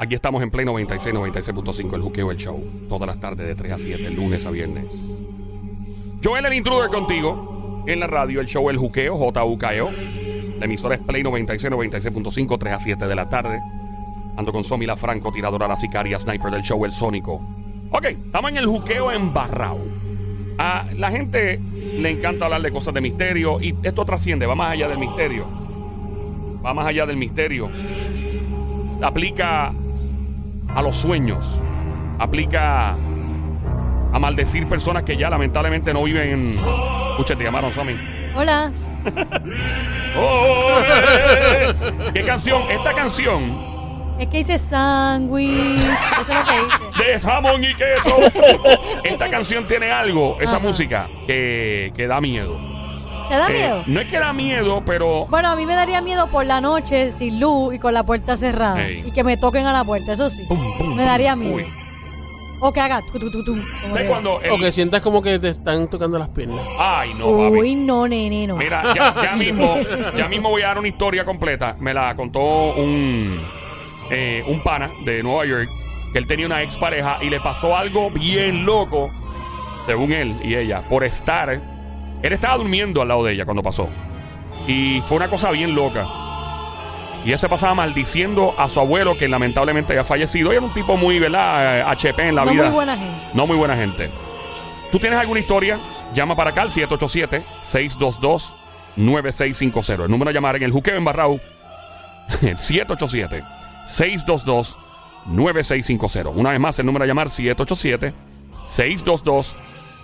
Aquí estamos en Play 96, 96.5, el juqueo, el show. Todas las tardes de 3 a 7, lunes a viernes. Joel el intruder contigo. En la radio, el show El Juqueo, JUKEO. La emisora es Play 96, 96.5, 3 a 7 de la tarde. Ando con Somi la Franco, tiradora la sicaria, sniper del show El Sónico. Ok, estamos en el juqueo en Barrao. A la gente le encanta hablar de cosas de misterio y esto trasciende, va más allá del misterio. Va más allá del misterio. Aplica a los sueños. Aplica a maldecir personas que ya lamentablemente no viven en. Escucha, te llamaron, Somi. Hola. ¡Oh, eh! ¿Qué canción? Esta canción Es que dice sándwich. Eso es lo que dice. de jamón y queso. Esta canción tiene algo, esa Ajá. música, que, que da miedo. ¿Te da Eh, miedo? no es que da miedo, pero. Bueno, a mí me daría miedo por la noche sin luz y con la puerta cerrada. Ey. Y que me toquen a la puerta, eso sí. Pum, pum, me daría miedo. Uy. O que haga tu, tu, tu, tu, como ¿Sabes que- cuando el- O que sientas como que te están tocando las piernas. Ay, no, papi. Uy, no, nene, no. Mira, ya, ya mismo, ya mismo voy a dar una historia completa. Me la contó un, eh, un pana de Nueva York que él tenía una expareja y le pasó algo bien loco, según él y ella, por estar. Él estaba durmiendo al lado de ella cuando pasó. Y fue una cosa bien loca. Y él se pasaba maldiciendo a su abuelo, que lamentablemente había fallecido. Y era un tipo muy, ¿verdad? HP en la no vida. muy buena gente. No muy buena gente. ¿Tú tienes alguna historia? Llama para acá al 787-622-9650. El número a llamar en el juqueo en Barrao. El 787-622-9650. Una vez más, el número a llamar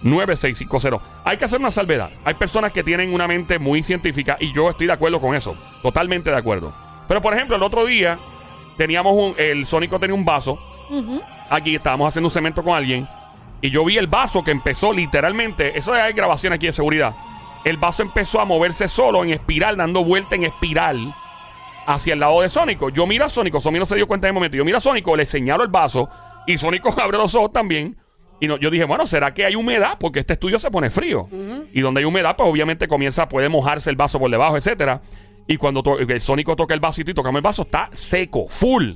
787-622-9650. Hay que hacer una salvedad. Hay personas que tienen una mente muy científica y yo estoy de acuerdo con eso. Totalmente de acuerdo. Pero, por ejemplo, el otro día teníamos un... El Sónico tenía un vaso aquí estábamos haciendo un cemento con alguien y yo vi el vaso que empezó literalmente, eso hay grabación aquí de seguridad. El vaso empezó a moverse solo en espiral, dando vuelta en espiral hacia el lado de Sónico. Yo miro a Sónico, Sónico no se dio cuenta en el momento. Yo miro a Sónico, le señalo el vaso y Sónico abre los ojos también. Y no, yo dije, bueno, ¿será que hay humedad? Porque este estudio se pone frío. Y donde hay humedad, pues obviamente comienza, puede mojarse el vaso por debajo, etcétera. Y cuando el Sónico toca el vasito y tocamos el vaso, está seco, full.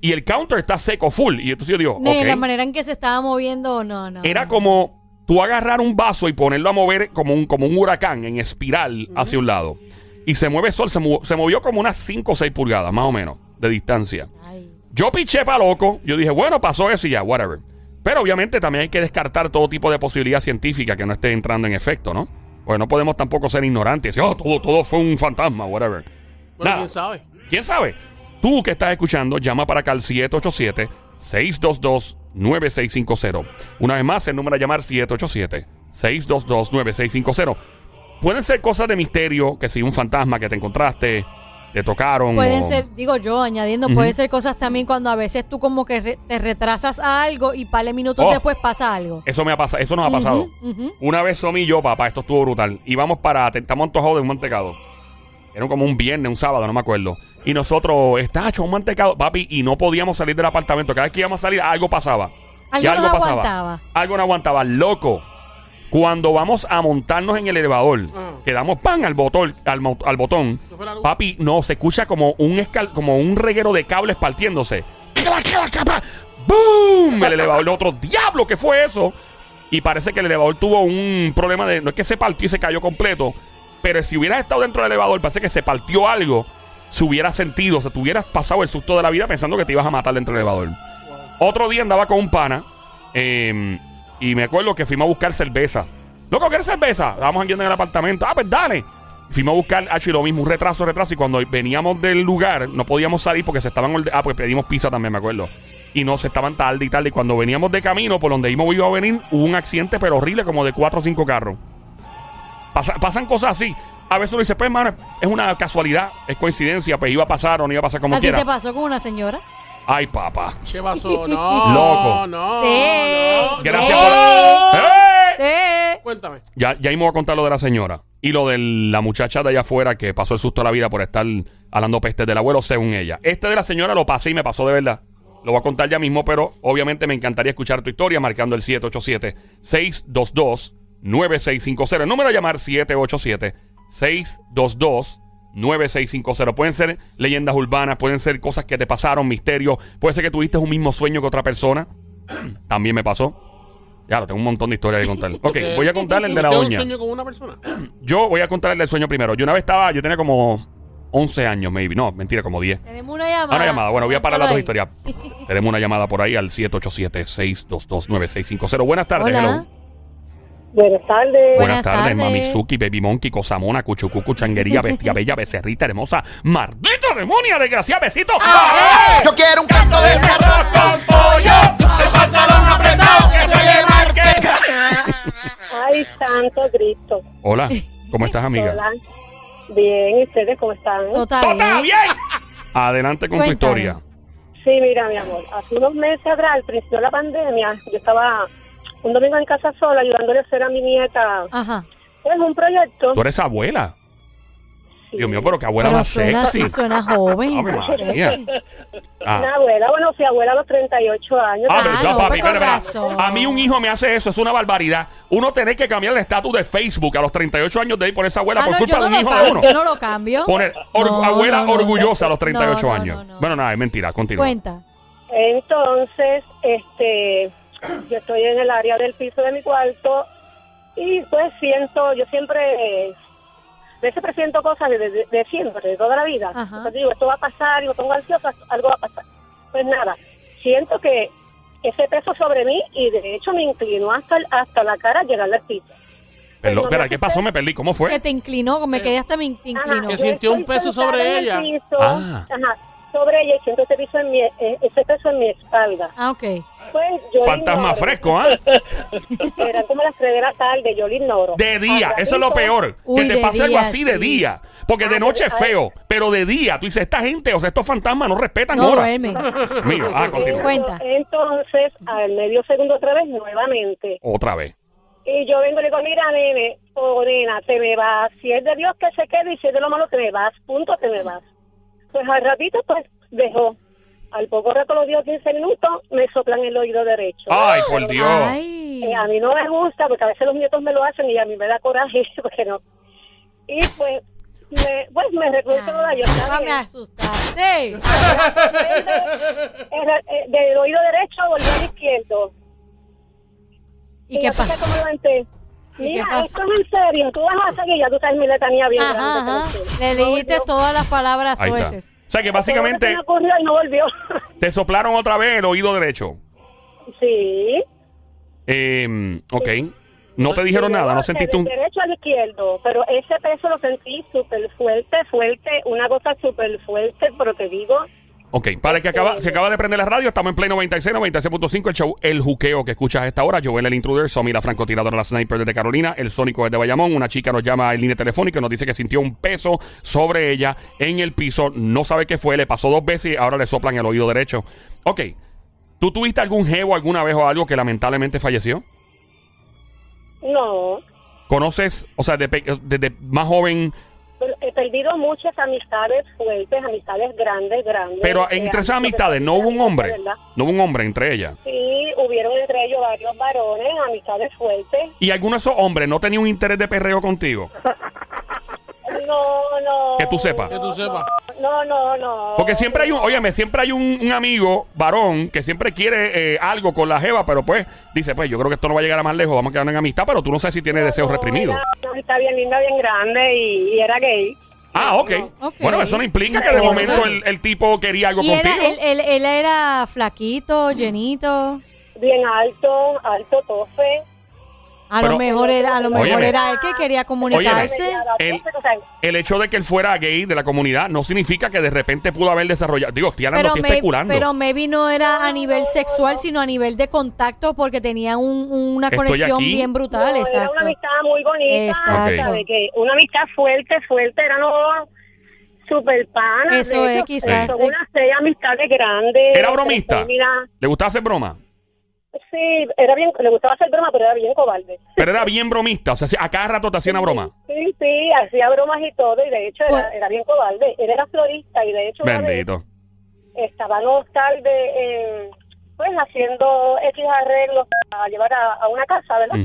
Y el counter está seco, full. Y entonces yo digo, No, y ok. La manera en que se estaba moviendo, no, no. Era no. como tú agarrar un vaso y ponerlo a mover como un, como un huracán en espiral hacia un lado. Y se mueve sol, se, mo- se movió como unas 5 o 6 pulgadas, más o menos, de distancia. Ay. Yo piché para loco. Yo dije, bueno, pasó eso y ya, whatever. Pero obviamente también hay que descartar todo tipo de posibilidad científica que no esté entrando en efecto, ¿no? Porque no podemos tampoco ser ignorantes y decir, oh, todo, todo fue un fantasma, whatever. Bueno, Nada. quién sabe. ¿Quién sabe? Tú que estás escuchando, llama para acá al 787-622-9650. Una vez más, el número a llamar 787-622-9650. Pueden ser cosas de misterio, que si un fantasma que te encontraste, te tocaron. Pueden o- ser, digo yo, añadiendo, pueden ser cosas también cuando a veces tú como que re- te retrasas a algo y par de minutos Oh. después pasa algo. Eso me ha pasado, eso nos ha pasado. Una vez Somi y yo, papá, esto estuvo brutal. Íbamos para, estamos antojados de un mantecado. Era como un viernes, un sábado, no me acuerdo. Y nosotros, está hecho un mantecado, papi, y no podíamos salir del apartamento. Cada vez que íbamos a salir, algo pasaba. Y Algo no aguantaba. Algo no aguantaba. Loco. Cuando vamos a montarnos en el elevador, Ah. que damos pan al botón, al, mo- al botón, papi, no, se escucha como un escal, como un reguero de cables partiéndose. ¡Boom! El elevador, el otro, diablo, ¿qué fue eso? Y parece que el elevador tuvo un problema de. No es que se partió y se cayó completo. Pero si hubieras estado dentro del elevador, parece que se partió algo. Se hubiera sentido, se te hubieras pasado el susto de la vida pensando que te ibas a matar dentro del elevador. Otro día andaba con un pana. eh, y me acuerdo que fuimos a buscar cerveza. Loco, ¿quieres cerveza? Estábamos aquí en el apartamento. Ah, pues dale. Fuimos a buscar, hecho, y lo mismo, un retraso, retraso. Y cuando veníamos del lugar, no podíamos salir porque se estaban. Ah, pues pedimos pizza también, me acuerdo. Y no, se estaban tarde y tarde. Y cuando veníamos de camino, por donde íbamos iba a venir, hubo un accidente, pero horrible, como de cuatro o cinco carros. Pasa- pasan cosas así. A veces uno dice, pues, hermano, es una casualidad, es coincidencia, pues iba a pasar o no iba a pasar como ¿A ti quiera. te pasó con una señora? Ay, papá. ¿Qué pasó? No. Loco. No. Sí. Gracias no. por. ¡Eh! Sí. Cuéntame. Ya, ya íbamos a contar lo de la señora. Y lo de la muchacha de allá afuera que pasó el susto de la vida por estar hablando pestes del abuelo, según ella. Este de la señora lo pasé y me pasó de verdad. Lo voy a contar ya mismo, pero obviamente me encantaría escuchar tu historia marcando el 787-622-9650. El número a llamar 787-622-9650. 9650. Pueden ser leyendas urbanas, pueden ser cosas que te pasaron, misterios. Puede ser que tuviste un mismo sueño que otra persona. También me pasó. Ya, tengo un montón de historias que contar. Ok, voy a contar el de la ¿Tuviste uña. un sueño con una persona? Yo voy a contar el del sueño primero. Yo una vez estaba, yo tenía como 11 años, maybe. No, mentira, como 10. Tenemos una llamada. Ah, una llamada. Bueno, voy a parar las dos historias. Tenemos una llamada por ahí al 787-622-9650. Buenas tardes, Hola. hello. Buenas tardes. Buenas, Buenas tardes, tardes. Mamizuki, Baby Monkey, Cosamona, Cuchucucu, Changuería, Bestia Bella, Becerrita Hermosa, Maldita Demonia, desgraciada, besito. Yo quiero un canto de ese arroz con pollo. El pantalón apretado que se. Ay, santo Cristo. Hola, ¿cómo estás, amiga? Hola. Bien, ¿y ustedes cómo están? Total. ¡Todo está bien! Adelante con tu historia. Sí, mira, mi amor. Hace unos meses atrás, al principio de la pandemia, yo estaba un domingo en casa sola ayudándole a hacer a mi nieta Ajá. pues, un proyecto. Tú eres abuela. Sí. Dios mío, pero qué abuela Pero más suena, sexy. sí, suena joven. Ave María. sexy. Ah. Una abuela, bueno, fui abuela a los 38 años. Ah, pero Ah, yo, no, papi, pues con espera, espera. razón. A mí un hijo me hace eso, es una barbaridad. Uno tiene que cambiar el estatus de Facebook a los 38 años de ahí por esa abuela Ah, por no, culpa yo de no un lo hijo de cambio, uno. Yo no lo cambio. Poner or- No, abuela no, no. orgullosa a los 38 No, no, años. no, no. Bueno, nada, es mentira, continúa. Cuenta. Entonces, este, yo estoy en el área del piso de mi cuarto y pues siento, yo siempre, eh, veces presiento cosas de, de- de siempre, de toda la vida. Ajá. Entonces digo, esto va a pasar, y me pongo ansiosa, algo va a pasar. Pues nada, siento que ese peso sobre mí y de hecho me inclinó hasta, el- hasta la cara llegar al piso. Perdón, no espera, ¿qué pasó? Me perdí. ¿Cómo Que fue? te inclinó, me quedé hasta me inclinó. Ajá, Que sintió un peso sobre el ella. piso, Ah. ajá, sobre ella y siento ese, piso en mi, eh, ese peso en mi espalda. Ah, ok. Pues yo Fantasma ignoro. fresco, ¿ah? Eran como las 3 de la tarde, yo lo ignoro. De día, eso es lo peor. Uy, que te de pase algo día, así de sí. día. Porque de Ah, noche es pero- feo, pero de día, tú dices, esta gente, o sea, estos fantasmas no respetan No horas. Dios mío, ah, continúa. Cuenta. Entonces, al medio segundo otra vez, nuevamente. Otra vez. Y yo vengo y le digo, mira, nene, o nena, te me vas. Si es de Dios que se quede y si es de lo malo, te me vas. Punto, te me vas. Pues al ratito, pues, dejó. Al poco rato, los dio 15 minutos, me soplan el oído derecho. Ay, por Dios. Ay. Eh, a mí no me gusta porque a veces los nietos me lo hacen y a mí me da coraje porque no. Y pues, me, pues me recurso toda yo. Ah, me asustaste. Del oído derecho volví al izquierdo. ¿Y qué yo sé pasó? cómo levanté. ¿Y qué Mira, esto es en serio. Tú vas a seguir, ya tú sabes mi letanía bien Ajá, grande. Le no volvió. todas las palabras Ahí está. sueces. O sea, que Todo lo que básicamente se me ocurrió y no volvió. te soplaron otra vez el oído derecho. sí. Eh, ok. No te dijeron nada, no sentiste un... derecho al izquierdo, pero ese peso lo sentí súper fuerte, fuerte, una cosa súper fuerte, pero te digo, Ok, para el que acaba, se acaba de prender la radio, estamos en Play 96, 96.5, el show El Juqueo que escuchas a esta hora. Joel el Intruder, Somi la francotiradora, la sniper desde Carolina, el Sónico desde Bayamón. Una chica nos llama en línea telefónica y nos dice que sintió un peso sobre ella en el piso. No sabe qué fue, le pasó dos veces y ahora le soplan el oído derecho. Ok, ¿tú tuviste algún jevo alguna vez o algo que lamentablemente falleció? no. ¿Conoces, o sea, desde más joven, perdido muchas amistades fuertes, amistades grandes, grandes. pero Eh, entre esas amistades no hubo un hombre? ¿verdad? No hubo un hombre entre ellas. Sí, hubieron entre ellos varios varones, amistades fuertes. ¿Y alguno de esos hombres no tenía un interés de perreo contigo? No, no. Que tú sepas. Que tú sepas. No, no, no. Porque siempre hay un, óyeme, siempre hay un, un amigo varón que siempre quiere eh, algo con la jeva, pero pues dice, pues yo creo que esto no va a llegar a más lejos, vamos a quedar en amistad, pero tú no sabes si tiene deseos No, reprimidos. Era amistad bien linda, bien grande y, y era gay. Ah, ok. Ok. Bueno, eso no implica que de momento el, el tipo quería algo Y era, contigo. él, él, él era flaquito, llenito. Bien alto, alto, tofe. A Pero- lo mejor era, a lo mejor Óyeme. era él que quería comunicarse. el- hecho de que él fuera gay de la comunidad no significa que de repente pudo haber desarrollado. Digo, estoy hablando, Pero, estoy especulando. pero maybe no era a nivel sexual, sino a nivel de contacto, porque tenían un- una Estoy conexión aquí. bien brutal. no, era exacto. una amistad muy bonita. Exacto. ¿sabe? Que una amistad fuerte, fuerte, era no super pana. Eso es, quizás, Son eh. unas seis amistades grandes. ¿Era bromista? Mira, ¿Le gustaba hacer broma? Sí, era bien, le gustaba hacer broma, pero era bien cobarde. Pero era bien bromista, o sea, a cada rato te hacía una broma. Sí, sí, hacía bromas y todo, y de hecho era, Pues- era bien cobarde. Él era florista, y de hecho Bendito. estábamos tarde, eh, pues haciendo X arreglos para llevar a, a una casa, ¿verdad?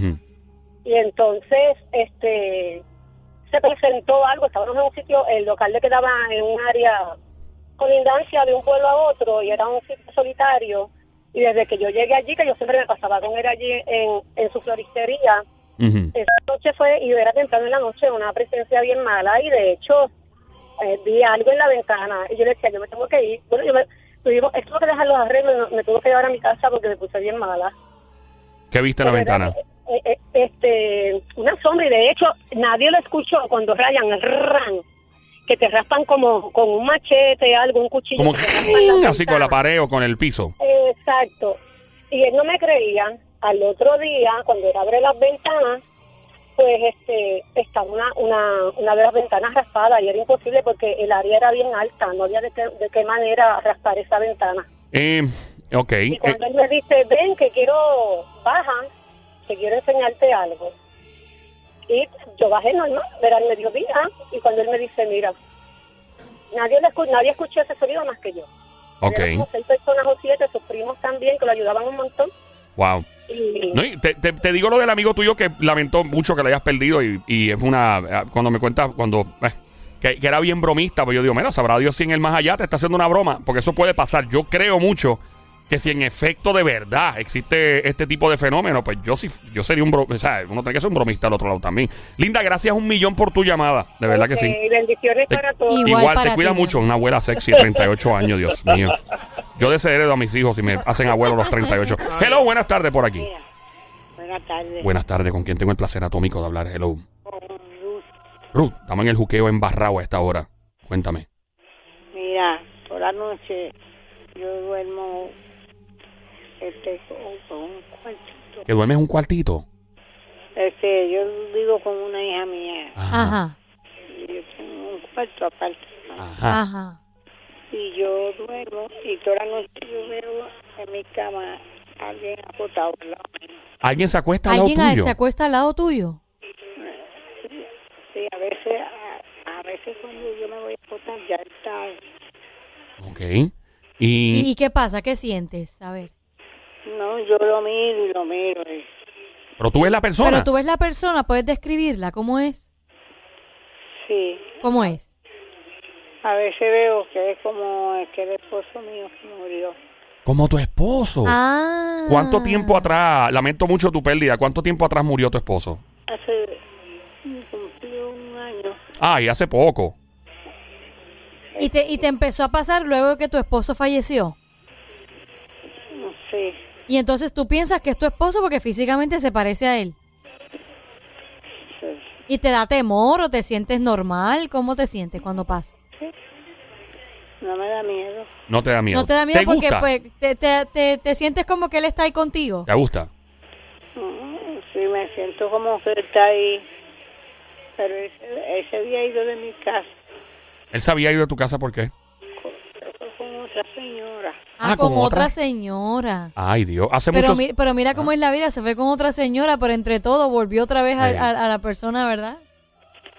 Y entonces, este, se presentó algo, estábamos en un sitio, el local le quedaba en un área colindancia de un pueblo a otro y era un sitio solitario. Y desde que yo llegué allí, que yo siempre me pasaba con él allí en, en su floristería, esa noche fue, y era temprano en la noche, una presencia bien mala y de hecho eh, vi algo en la ventana y yo le decía, yo me tengo que ir. Bueno, yo me, tuvimos, esto que dejar los arreglos, me, me tuve que llevar a mi casa porque me puse bien mala. ¿Qué viste en la era, ventana? eh, eh, este, una sombra y de hecho nadie lo escuchó cuando rayan el ran, que te raspan como con un machete, algo, un cuchillo. Como así con la pared o con el piso. Exacto. Y él no me creía. Al otro día, cuando él abre las ventanas, pues este estaba una, una, una de las ventanas raspada y era imposible porque el área era bien alta, no había de qué, de qué manera raspar esa ventana. Eh, ok. Y Eh, cuando él me dice, ven que quiero, baja, que quiero enseñarte algo. Y yo bajé normal, era el mediodía, y cuando él me dice, mira, nadie, le escu- nadie escuchó ese sonido más que yo. ok. Como seis personas o siete, sus primos también, que lo ayudaban un montón. Wow. Y No, y te, te- te digo lo del amigo tuyo que lamentó mucho que lo hayas perdido y, y es una... eh, Cuando me cuenta, cuando... eh, que, que era bien bromista, pues yo digo, mira, sabrá Dios si en el más allá te está haciendo una broma, porque eso puede pasar. Yo creo mucho que si en efecto de verdad existe este tipo de fenómeno, pues yo sí, yo sería un bro, o sea, uno tiene que ser un bromista al otro lado también. Linda, gracias un millón por tu llamada, de verdad que sí. bendiciones Te- para todos. Igual Igual, para te cuida ti, mucho, una abuela sexy, 38 años, Dios mío. Yo desheredo a mis hijos si me hacen abuelo a los 38. Hello, buenas tardes por aquí. Buenas tardes. Buenas tardes, con quien tengo el placer atómico de hablar. Hello. Con Luz. Ruth, estamos en el juqueo embarrado a esta hora. Cuéntame. Mira, por la noche yo duermo este, con, un cuartito. ¿Que duermes un cuartito? Este, yo vivo con una hija mía Ajá, y yo tengo un cuarto aparte. Ajá. ajá. Y yo duermo y toda la noche yo veo en mi cama a alguien acostado al lado mío. ¿Alguien se acuesta al lado ¿Alguien tuyo? se acuesta al lado tuyo? Sí, a veces, a, a veces cuando yo me voy a acostar ya está. Ok. ¿Y, Y, y qué pasa? ¿Qué sientes? A ver. No, yo lo miro y lo miro. y- pero tú ves la persona. Pero tú ves la persona, puedes describirla. ¿Cómo es? sí, ¿Cómo es? a veces veo que es como el que el esposo mío que murió. Como tu esposo. Ah. ¿Cuánto tiempo atrás? Lamento mucho tu pérdida. ¿Cuánto tiempo atrás murió tu esposo? Hace cumplió un año. Ah, y hace poco. ¿Y te, ¿Y te empezó a pasar luego de que tu esposo falleció? Sí, Y entonces tú piensas que es tu esposo porque físicamente se parece a él. sí. ¿Y te da temor o te sientes normal? ¿Cómo te sientes cuando pasa? No me da miedo. No te da miedo. No te da miedo porque gusta? pues, te, te, te, te sientes como que él está ahí contigo. ¿Te gusta? Mm, Sí, me siento como que está ahí. Pero ese, ese había ido de mi casa Él se había ido de tu casa por qué? Otra señora. Ah, Ah, con, ¿con otra otra? señora. Ay, Dios. Hace Pero, muchos... mi- pero mira cómo es la vida, se fue con otra señora, pero entre todo volvió otra vez a, Sí. a- a la persona, ¿verdad?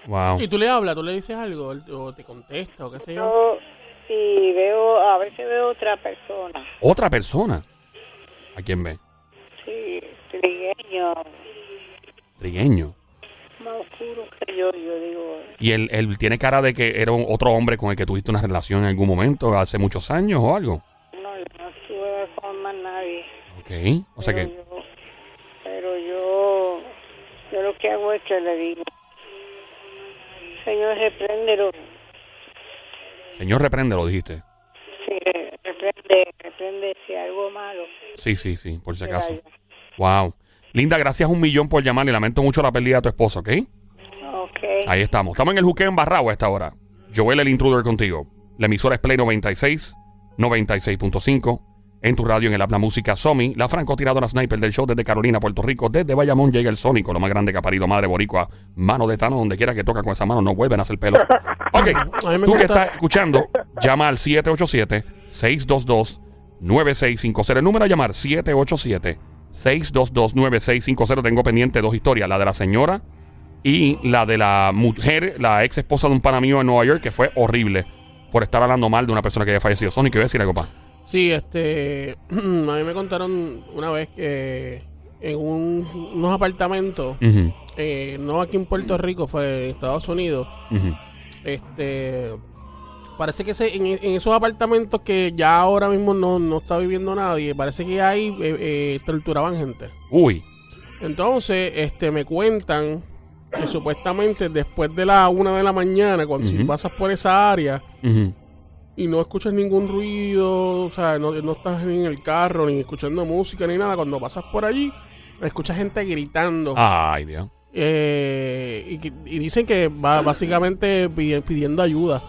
Wow. Y tú le hablas, tú le dices algo, él- o te contesta, o qué sé yo. Yo, y veo, a veces veo otra persona. Otra persona. ¿A quién ve? Sí, trigueño, Trigueño. Más oscuro que yo. Yo digo, Y él, él tiene cara de que era un- otro hombre con el que tuviste una relación en algún momento, hace muchos años o algo. no, yo no estuve con más nadie. Ok. O sea pero que. yo, pero yo, yo lo que hago es que le digo, Señor, repréndelo. Señor, reprende, lo dijiste. Sí, reprende, reprende si algo malo. Sí, sí, sí, por si acaso. Wow. Linda, gracias un millón por llamar y lamento mucho la pérdida de tu esposo, ¿ok? Ok. Ahí estamos. Estamos en el juqueo en a esta hora. Joel el intruder contigo. La emisora es Play 96, 96.5. En tu radio, en el Habla Música Somi, la francotiradora sniper del show desde Carolina, Puerto Rico. Desde Bayamón llega el Sónico, lo más grande que ha parido madre boricua. Mano de Tano, donde quiera que toca con esa mano, no vuelven a hacer pelo. Ok, tú que estás escuchando, llama al 787-622-9650. El número a llamar, 787-622-9650. Tengo pendiente dos historias, la de la señora y la de la mujer, la ex esposa de un pana mío en Nueva York, que fue horrible por estar hablando mal de una persona que había fallecido. Sonic, ¿qué voy a decir algo, pa? Sí, este. a mí me contaron una vez que en un- unos apartamentos, eh, no aquí en Puerto Rico, fue en Estados Unidos. Este. Parece que se- en, en esos apartamentos que ya ahora mismo no, no está viviendo nadie, parece que ahí eh, eh, torturaban gente. Uy. Entonces, este, me cuentan que supuestamente después de la una de la mañana, cuando si pasas por esa área y no escuchas ningún ruido, o sea, no, no estás en el carro ni escuchando música ni nada, cuando pasas por allí, escuchas gente gritando. Ay, Dios. Eh, y, dicen que va básicamente pidi- pidiendo ayuda.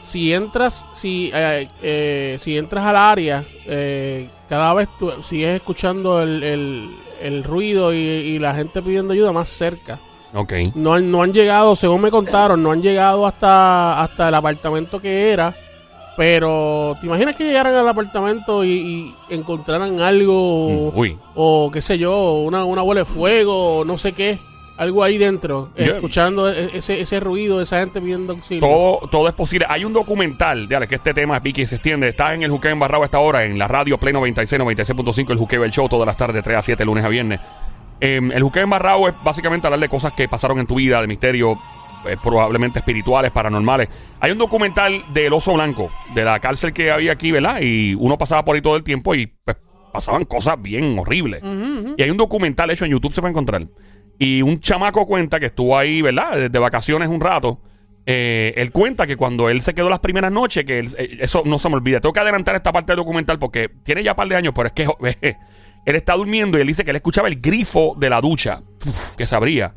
Si entras, si, eh, eh, si entras al área, eh, cada vez tú sigues escuchando el, el- el ruido y, y la gente pidiendo ayuda más cerca. Ok. No han, no han llegado, según me contaron, no han llegado hasta, hasta el apartamento que era. Pero, ¿te imaginas que llegaran al apartamento y, y encontraran algo? Mm, Uy. o qué sé yo, una, una bola de fuego, no sé qué, algo ahí dentro, Yo- escuchando e- ese, ese ruido esa gente pidiendo auxilio. Todo, todo es posible. Hay un documental, de que este tema pique y se extiende. Está en el Juqueo Embarrado a esta hora, en la radio Play 96, 96.5, el Juqueo el Show, todas las tardes, 3 a 7, lunes a viernes. Eh, el Juqueo Embarrado es básicamente hablar de cosas que pasaron en tu vida, de misterio, eh, probablemente espirituales, paranormales. Hay un documental del oso blanco, de la cárcel que había aquí, ¿verdad? Y uno pasaba por ahí todo el tiempo y pues, pasaban cosas bien horribles. Y hay un documental hecho en YouTube, se puede encontrar. Y un chamaco cuenta que estuvo ahí, ¿verdad? De vacaciones un rato. Eh, él cuenta que cuando él se quedó las primeras noches, que él- eh, eso no se me olvida. Tengo que adelantar esta parte del documental porque tiene ya un par de años, pero es que él está durmiendo y él dice que él escuchaba el grifo de la ducha, uf, que se abría.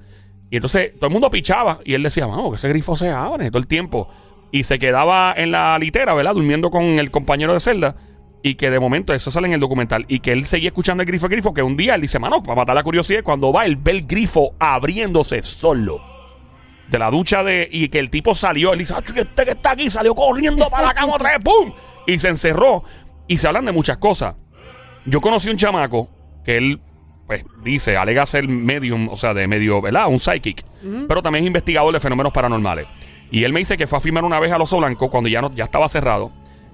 Y entonces todo el mundo pichaba y él decía, vamos, que ese grifo se abre todo el tiempo. Y se quedaba en la litera, ¿verdad? Durmiendo con el compañero de celda. Y que de momento, eso sale en el documental, y que él seguía escuchando el grifo, el grifo, que un día él dice, mano, para matar la curiosidad, cuando va, él ve el grifo abriéndose solo de la ducha de y que el tipo salió, él dice, "Acho, ¿y este que está aquí salió corriendo para la cama otra vez, ¡pum! Y se encerró. Y se hablan de muchas cosas. Yo conocí un chamaco que él, pues, dice, alega ser medium, o sea, de medio, ¿verdad? Un psychic. Pero también es investigador de fenómenos paranormales. Y él me dice que fue a firmar una vez al Oso Blanco cuando ya, no, ya estaba cerrado.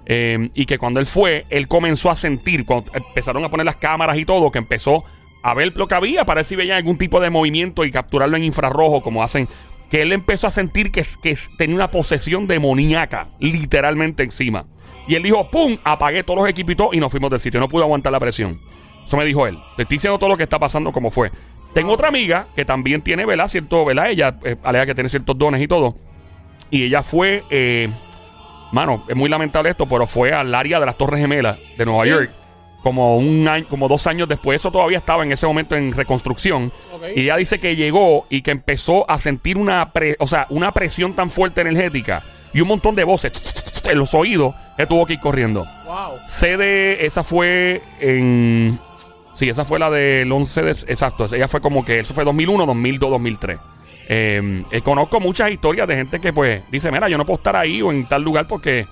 Eh, y que cuando él fue, él comenzó a sentir, cuando empezaron a poner las cámaras y todo, que empezó a ver lo que había, para ver si veía algún tipo de movimiento y capturarlo en infrarrojo, como hacen. Que él empezó a sentir que, que tenía una posesión demoníaca, literalmente encima. Y él dijo, ¡pum! Apagué todos los equipos y nos fuimos del sitio. No pude aguantar la presión. Eso me dijo él. Te estoy diciendo todo lo que está pasando como fue. Tengo otra amiga que también tiene, ¿verdad? Cierto, ¿verdad? Ella eh, que tiene ciertos dones y todo. Y ella fue, eh, mano, es muy lamentable esto, pero fue al área de las Torres Gemelas de Nueva Sí. York. Como un año, como dos años después, eso todavía estaba en ese momento en reconstrucción. Y ella dice que llegó y que empezó a sentir una, pre- o sea, una presión tan fuerte energética y un montón de voces en los oídos que tuvo que ir corriendo. Wow. Sede, esa fue en. Sí, esa fue la del 11 de. Exacto, ella fue como que. Eso fue 2001, 2002, 2003. Eh, eh, conozco muchas historias de gente que, pues, dice: Mira, yo no puedo estar ahí o en tal lugar porque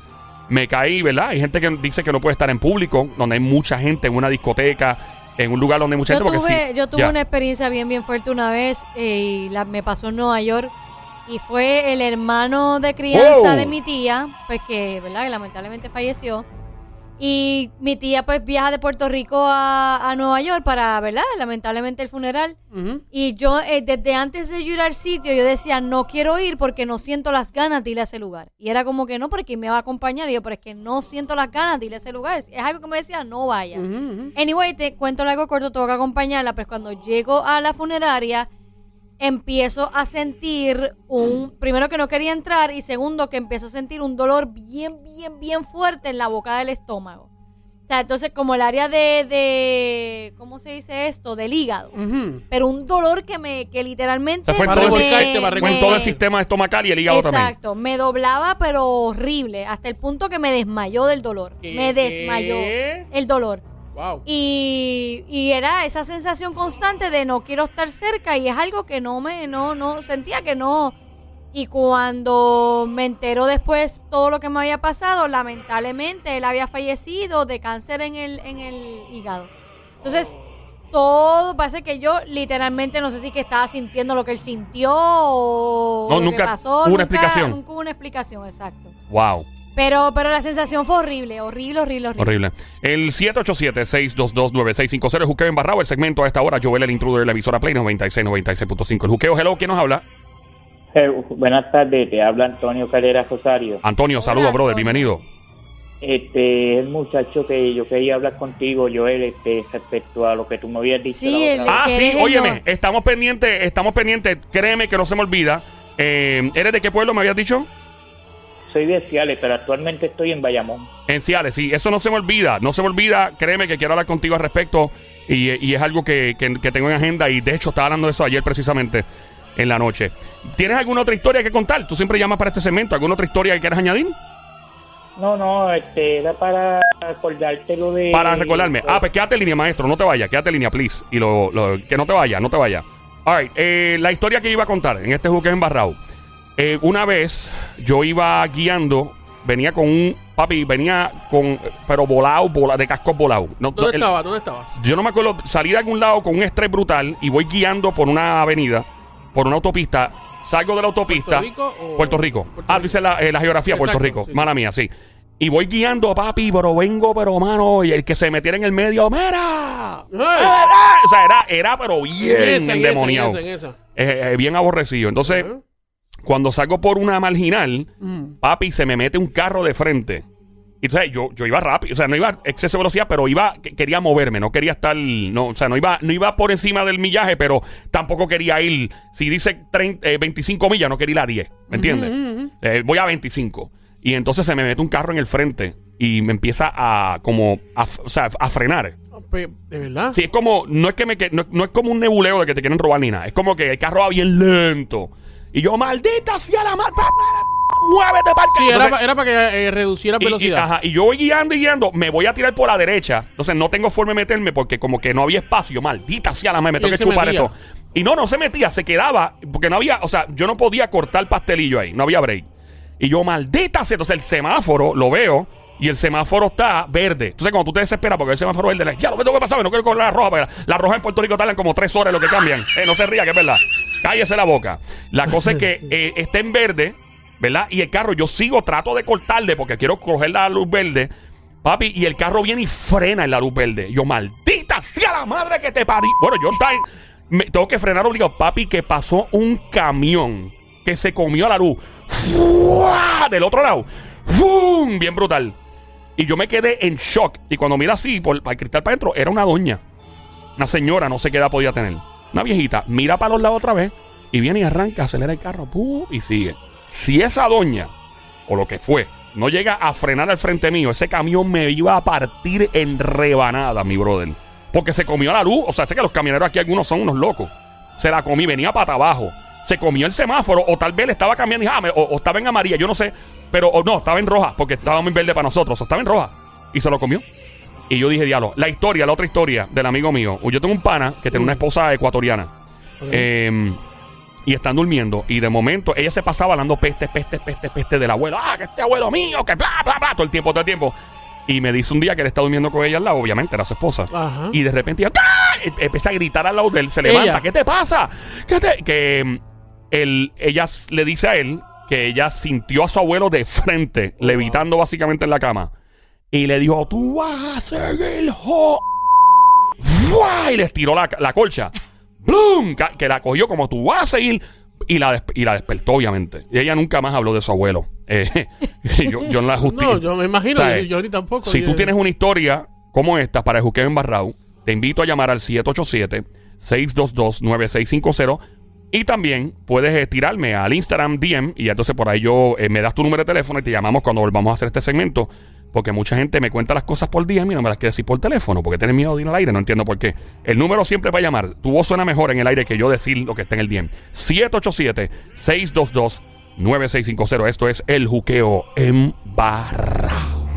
me caí, ¿verdad? Hay gente que dice que no puede estar en público, donde hay mucha gente, en una discoteca, en un lugar donde hay mucha Yo gente. porque tuve, sí, yo tuve ya. una experiencia bien, bien fuerte una vez eh, y la, me pasó en Nueva York. Y fue el hermano de crianza Oh. de mi tía, pues que, ¿verdad? Que lamentablemente falleció. Y mi tía, pues, viaja de Puerto Rico a, a Nueva York para, ¿verdad? Lamentablemente el funeral. Y yo, eh, desde antes de ir al sitio, yo decía, no quiero ir porque no siento las ganas de ir a ese lugar. Y era como que no, porque me va a acompañar. Y yo, pero es que no siento las ganas de ir a ese lugar. Es algo que me decía, no vaya. Ujú, ujú. Anyway, te cuento algo corto, tengo que acompañarla, pero cuando llego a la funeraria, empiezo a sentir un, primero que no quería entrar y segundo que empiezo a sentir un dolor bien, bien, bien fuerte en la boca del estómago. O sea, entonces como el área de, de ¿cómo se dice esto? Del hígado. Pero un dolor que me, que literalmente Se fue en Para todo, el- revolcarte, para fue en me- todo el sistema estomacal y el hígado también. Exacto, me doblaba pero horrible, hasta el punto que me desmayó del dolor. ¿Qué? Me desmayó ¿Qué? el dolor. Wow. Y, y era esa sensación constante de no quiero estar cerca y es algo que no me, no, no, sentía que no. Y cuando me enteró después todo lo que me había pasado, lamentablemente él había fallecido de cáncer en el, en el hígado. Entonces, todo parece que yo literalmente no sé si que estaba sintiendo lo que él sintió o No, lo nunca que pasó. hubo una Nunca- explicación. Nunca hubo una explicación, exacto. Wow. Pero, pero la sensación fue horrible, horrible, horrible, horrible. Horrible. El 787-622-9650. El juqueo embarrado. El segmento a esta hora. Joel, el intruder de la emisora Play 96, 96.5. El juqueo, hello. ¿Quién nos habla? Eh, buenas tardes, te habla Antonio Calera Rosario. Antonio, saludos, brother. Antonio. Bienvenido. Este, el muchacho que yo quería hablar contigo, Joel, este, respecto a lo que tú me habías dicho. Sí, la el- otra vez. Ah, sí, óyeme. Estamos pendientes, estamos pendientes. Créeme que no se me olvida. Eh, ¿Eres de qué pueblo me habías dicho? Soy de Ciales, pero actualmente estoy en Bayamón. En Ciales, sí. Eso no se me olvida. No se me olvida. Créeme que quiero hablar contigo al respecto. Y, y es algo que, que- que tengo en agenda. Y de hecho, estaba hablando de eso ayer precisamente en la noche. ¿Tienes alguna otra historia que contar? Tú siempre llamas para este segmento. ¿Alguna otra historia que quieras añadir? No, no, este, era para acordarte lo de... Para recordarme. Ah, pues quédate en línea, maestro. No te vayas. Quédate en línea, please. Y lo, lo- que no te vayas, no te vayas. All right. eh, la historia que iba a contar en este juque embarrado. Eh, una vez yo iba guiando, venía con un papi, venía con, pero volado, vola- de cascos volados. No, ¿Dónde el- estabas? ¿Dónde estabas? Yo no me acuerdo, salí de algún lado con un estrés brutal y voy guiando por una avenida, por una autopista. Salgo de la autopista. ¿Puerto Rico o- Puerto Rico. Puerto ah, dice la, eh, la geografía, Puerto Rico. sí, sí. Mala mía, sí. Y voy guiando a papi, pero vengo, pero mano, y el que se metiera en el medio. ¡Mira! O sea, era, era pero bien esa, endemoniado. esa, en esa. Eh, bien aborrecido. Entonces. Cuando salgo por una marginal, Mm. papi, se me mete un carro de frente. Y entonces yo, yo iba rápido, o sea, no iba a exceso de velocidad, pero iba, que- quería moverme, no quería estar, no, o sea, no iba, no iba por encima del millaje, pero tampoco quería ir, si dice 30, eh, 25 millas, no quería ir a 10, ¿me entiendes? Eh, voy a 25. Y entonces se me mete un carro en el frente y me empieza a, como, a, o sea, a frenar. Pe- ¿De verdad? Sí, es como, no es que me no, no es como un nebuleo de que te quieren robar ni nada. Es como que el carro va bien lento. Y yo, maldita sea la mar, muévete para Sí, era, pa- era para que eh, reducieras y, y- velocidad. ajá, y yo voy guiando y guiando, me voy a tirar por la derecha. Entonces no tengo forma de meterme porque como que no había espacio. Maldita sea la madre, me Y tengo él que se chupar metía. esto. Y no, no se metía, se quedaba, porque no había, o sea, yo no podía cortar pastelillo ahí, no había break. Y yo, maldita sea, entonces el semáforo lo veo y el semáforo está verde. Entonces cuando tú te desesperas porque el semáforo es verde, ya lo que tengo que pasar, no quiero correr la roja, porque la, la roja en Puerto Rico tardan como tres horas lo que cambian. Eh, no se ría, que es verdad. Cállese la boca. La cosa es que eh, está en verde, ¿verdad? Y el carro, yo sigo, trato de cortarle porque quiero coger la luz verde. Papi, y el carro viene y frena en la luz verde. Yo, maldita sea la madre que te parí. Bueno, yo me- tengo que frenar obligado. Papi, que pasó un camión que se comió la luz. ¡Fua! Del otro lado. ¡Fum! Bien brutal. Y yo me quedé en shock. Y cuando mira así, por el cristal para adentro, era una doña. Una señora, no sé qué edad podía tener. Una viejita. Mira para los lados otra vez. Y viene y arranca, acelera el carro. ¡pum! Y sigue. Si esa doña, o lo que fue, no llega a frenar al frente mío, ese camión me iba a partir en rebanada, mi brother. Porque se comió la luz. O sea, sé que los camioneros aquí algunos son unos locos. Se la comí, venía para abajo. Se comió el semáforo, o tal vez le estaba cambiando y ah, o estaba en amarilla, yo no sé. Pero o no, estaba en roja, porque estaba muy verde para nosotros. O estaba en roja. Y se lo comió. Y yo dije, diablo, la historia, la otra historia del amigo mío. Yo tengo un pana que tiene una esposa ecuatoriana. Eh, y están durmiendo. Y de momento ella se pasaba hablando peste, peste, peste, peste del abuelo. Ah, que este abuelo mío, que bla, bla, bla, todo el tiempo, todo el tiempo. Y me dice un día que él está durmiendo con ella al lado, obviamente, era su esposa. Ajá. Y de repente ella ¡ah! E- empieza a gritar al lado de él, se Ella. levanta. ¿Qué te pasa? ¿Qué te-?" Que mm, él, ella le dice a él que ella sintió a su abuelo de frente, levitando básicamente en la cama. Y le dijo, tú vas a ser el jo... ¡Fua! Y le estiró la, la colcha. ¡Blum! Que la cogió como tú vas a seguir. Y la, y la despertó, obviamente. Y ella nunca más habló de su abuelo. Eh, yo, yo no la justifico. No, yo me imagino, ¿Sabes? yo, ni tampoco. Si tú tienes una historia como esta para juqueo en Barrao, te invito a llamar al 787-622-9650. Y también puedes tirarme al Instagram DM y entonces por ahí yo eh, me das tu número de teléfono y te llamamos cuando volvamos a hacer este segmento. Porque mucha gente me cuenta las cosas por DM y no me las quiere decir por teléfono porque tienen miedo de ir al aire. No entiendo por qué. El número siempre va a llamar. Tu voz suena mejor en el aire que yo decir lo que está en el DM. 787-622-9650. Esto es el juqueo en Barrao.